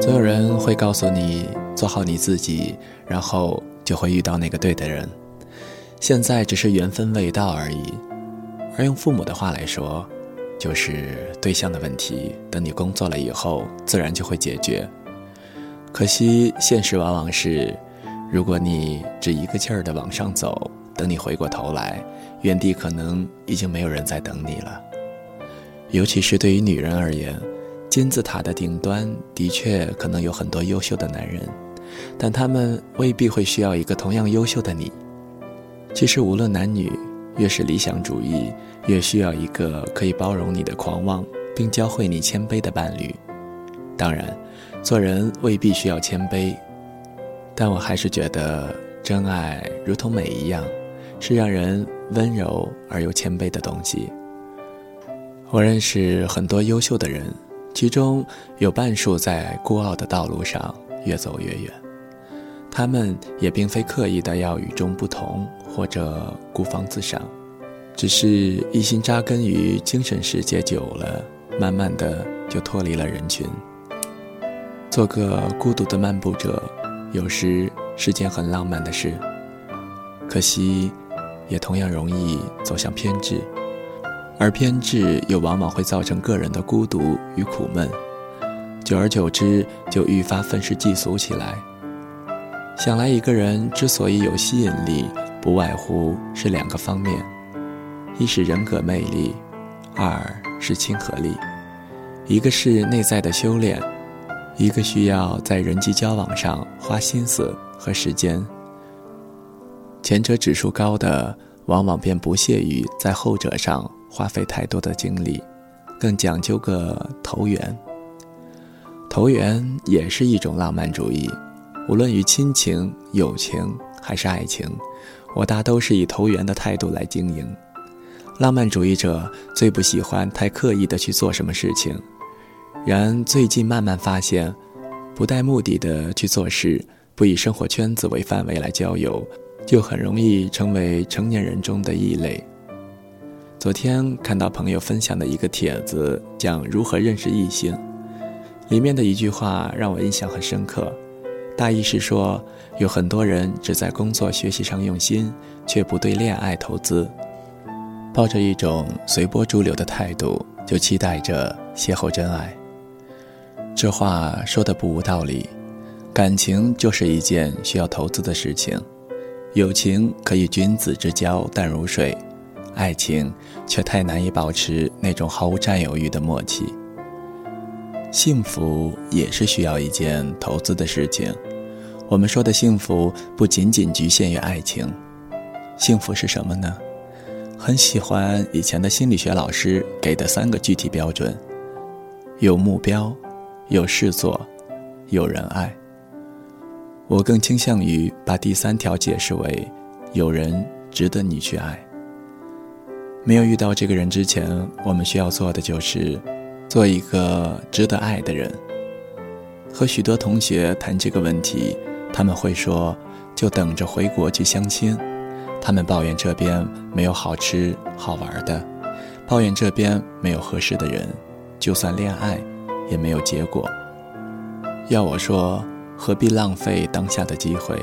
总有人会告诉你做好你自己，然后就会遇到那个对的人。现在只是缘分未到而已。而用父母的话来说，就是对象的问题，等你工作了以后，自然就会解决。可惜现实往往是，如果你只一个劲儿的往上走，等你回过头来，原地可能已经没有人在等你了。尤其是对于女人而言，金字塔的顶端的确可能有很多优秀的男人，但他们未必会需要一个同样优秀的你。其实无论男女，越是理想主义，越需要一个可以包容你的狂妄，并教会你谦卑的伴侣。当然，做人未必需要谦卑，但我还是觉得真爱如同美一样，是让人温柔而又谦卑的东西。我认识很多优秀的人，其中有半数在孤傲的道路上越走越远。他们也并非刻意的要与众不同或者孤芳自赏，只是一心扎根于精神世界久了，慢慢的就脱离了人群。做个孤独的漫步者，有时是件很浪漫的事，可惜，也同样容易走向偏执。而偏执又往往会造成个人的孤独与苦闷，久而久之就愈发愤世嫉俗起来。想来一个人之所以有吸引力，不外乎是两个方面：一是人格魅力，二是亲和力。一个是内在的修炼，一个需要在人际交往上花心思和时间。前者指数高的，往往便不屑于在后者上。花费太多的精力，更讲究个投缘。投缘也是一种浪漫主义，无论于亲情、友情还是爱情，我大都是以投缘的态度来经营。浪漫主义者最不喜欢太刻意的去做什么事情，然最近慢慢发现，不带目的的去做事，不以生活圈子为范围来交友，就很容易成为成年人中的异类。昨天看到朋友分享的一个帖子，讲如何认识异性，里面的一句话让我印象很深刻。大意是说，有很多人只在工作学习上用心，却不对恋爱投资，抱着一种随波逐流的态度，就期待着邂逅真爱。这话说的不无道理，感情就是一件需要投资的事情，友情可以君子之交淡如水。爱情却太难以保持那种毫无占有欲的默契。幸福也是需要一件投资的事情。我们说的幸福不仅仅局限于爱情，幸福是什么呢？很喜欢以前的心理学老师给的三个具体标准：有目标，有事做，有人爱。我更倾向于把第三条解释为：有人值得你去爱。没有遇到这个人之前，我们需要做的就是，做一个值得爱的人。和许多同学谈这个问题，他们会说，就等着回国去相亲。他们抱怨这边没有好吃好玩的，抱怨这边没有合适的人，就算恋爱，也没有结果。要我说，何必浪费当下的机会？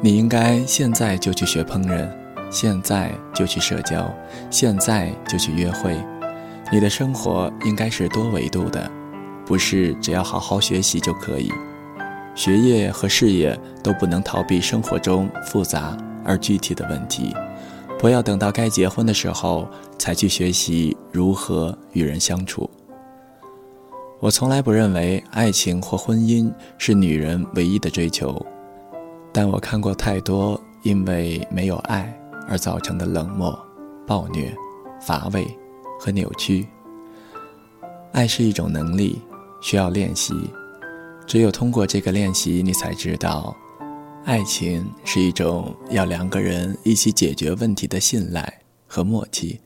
你应该现在就去学烹饪。现在就去社交，现在就去约会。你的生活应该是多维度的，不是只要好好学习就可以。学业和事业都不能逃避生活中复杂而具体的问题。不要等到该结婚的时候才去学习如何与人相处。我从来不认为爱情或婚姻是女人唯一的追求，但我看过太多因为没有爱。而造成的冷漠、暴虐、乏味和扭曲。爱是一种能力，需要练习。只有通过这个练习，你才知道，爱情是一种要两个人一起解决问题的信赖和默契。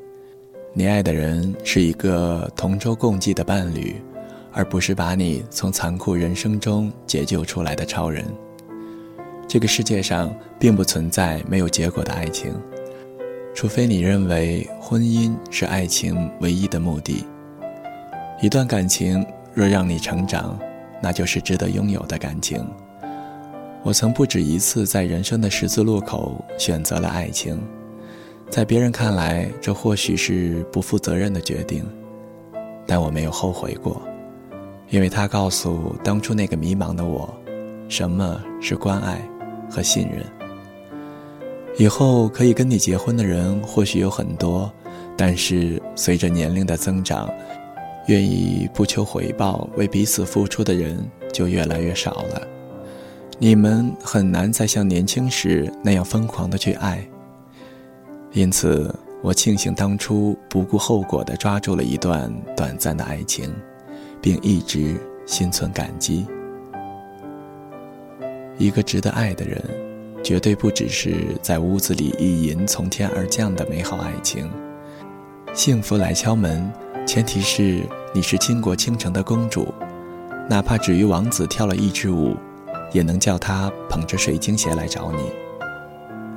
你爱的人是一个同舟共济的伴侣，而不是把你从残酷人生中解救出来的超人。这个世界上并不存在没有结果的爱情，除非你认为婚姻是爱情唯一的目的。一段感情若让你成长，那就是值得拥有的感情。我曾不止一次在人生的十字路口选择了爱情，在别人看来，这或许是不负责任的决定，但我没有后悔过，因为他告诉当初那个迷茫的我，什么是关爱。和信任。以后可以跟你结婚的人或许有很多，但是随着年龄的增长，愿意不求回报为彼此付出的人就越来越少了。你们很难再像年轻时那样疯狂的去爱。因此，我庆幸当初不顾后果的抓住了一段短暂的爱情，并一直心存感激。一个值得爱的人，绝对不只是在屋子里一吟从天而降的美好爱情。幸福来敲门，前提是你是倾国倾城的公主，哪怕只与王子跳了一支舞。也能叫他捧着水晶鞋来找你。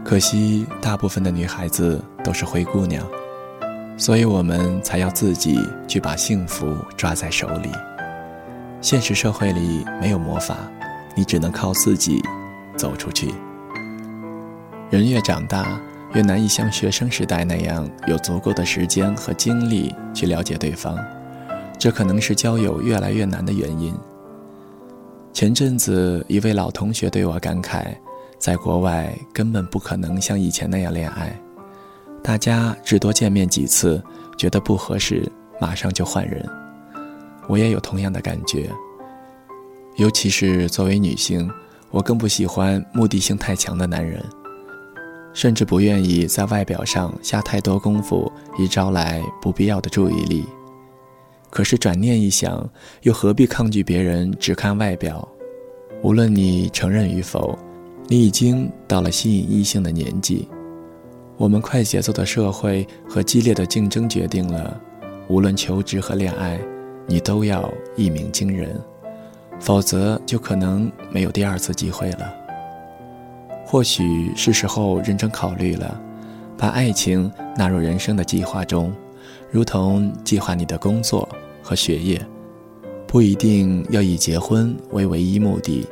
可惜，大部分的女孩子都是灰姑娘，所以我们才要自己去把幸福抓在手里。现实社会里没有魔法，你只能靠自己走出去。人越长大，越难以像学生时代那样有足够的时间和精力去了解对方，这可能是交友越来越难的原因。前阵子，一位老同学对我感慨，在国外根本不可能像以前那样恋爱，大家至多见面几次，觉得不合适，马上就换人。我也有同样的感觉。尤其是作为女性，我更不喜欢目的性太强的男人，甚至不愿意在外表上下太多功夫，以招来不必要的注意力。可是转念一想，又何必抗拒别人只看外表？无论你承认与否，你已经到了吸引异性的年纪。我们快节奏的社会和激烈的竞争决定了，无论求职和恋爱，你都要一鸣惊人，否则就可能没有第二次机会了。或许是时候认真考虑了，把爱情纳入人生的计划中。如同计划你的工作和学业，不一定要以结婚为唯一目的，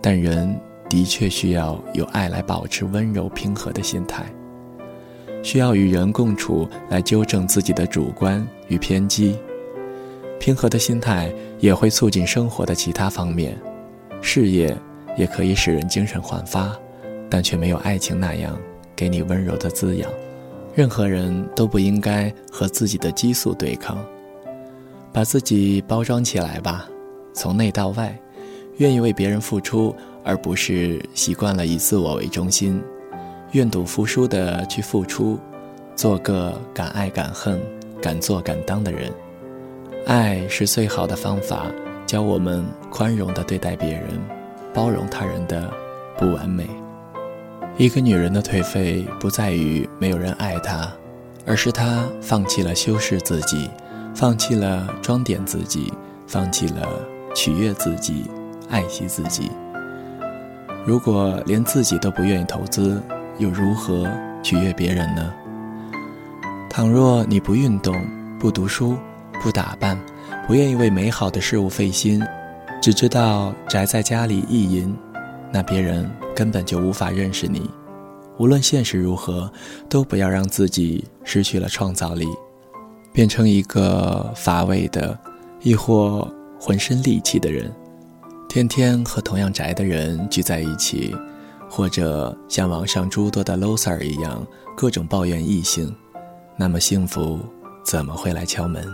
但人的确需要有爱来保持温柔平和的心态，需要与人共处来纠正自己的主观与偏激。平和的心态也会促进生活的其他方面，事业也可以使人精神焕发，但却没有爱情那样给你温柔的滋养。任何人都不应该和自己的激素对抗，把自己包装起来吧，从内到外，愿意为别人付出，而不是习惯了以自我为中心，愿赌服输的去付出，做个敢爱敢恨、敢做敢当的人。爱是最好的方法，教我们宽容的对待别人，包容他人的不完美。一个女人的颓废不在于没有人爱她，而是她放弃了修饰自己，放弃了装点自己，放弃了取悦自己、爱惜自己。如果连自己都不愿意投资，又如何取悦别人呢？倘若你不运动、不读书、不打扮，不愿意为美好的事物费心，只知道宅在家里意淫。那别人根本就无法认识你，无论现实如何，都不要让自己失去了创造力，变成一个乏味的，亦或浑身戾气的人，天天和同样宅的人聚在一起，或者像网上诸多的 loser 一样各种抱怨异性，那么幸福怎么会来敲门？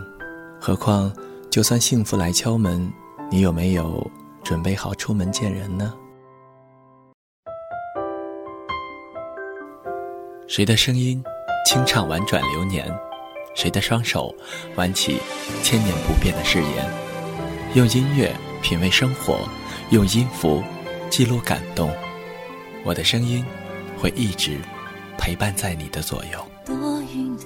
何况，就算幸福来敲门，你有没有准备好出门见人呢？谁的声音清唱婉转流年？谁的双手挽起千年不变的誓言？用音乐品味生活，用音符记录感动。我的声音会一直陪伴在你的左右。多云的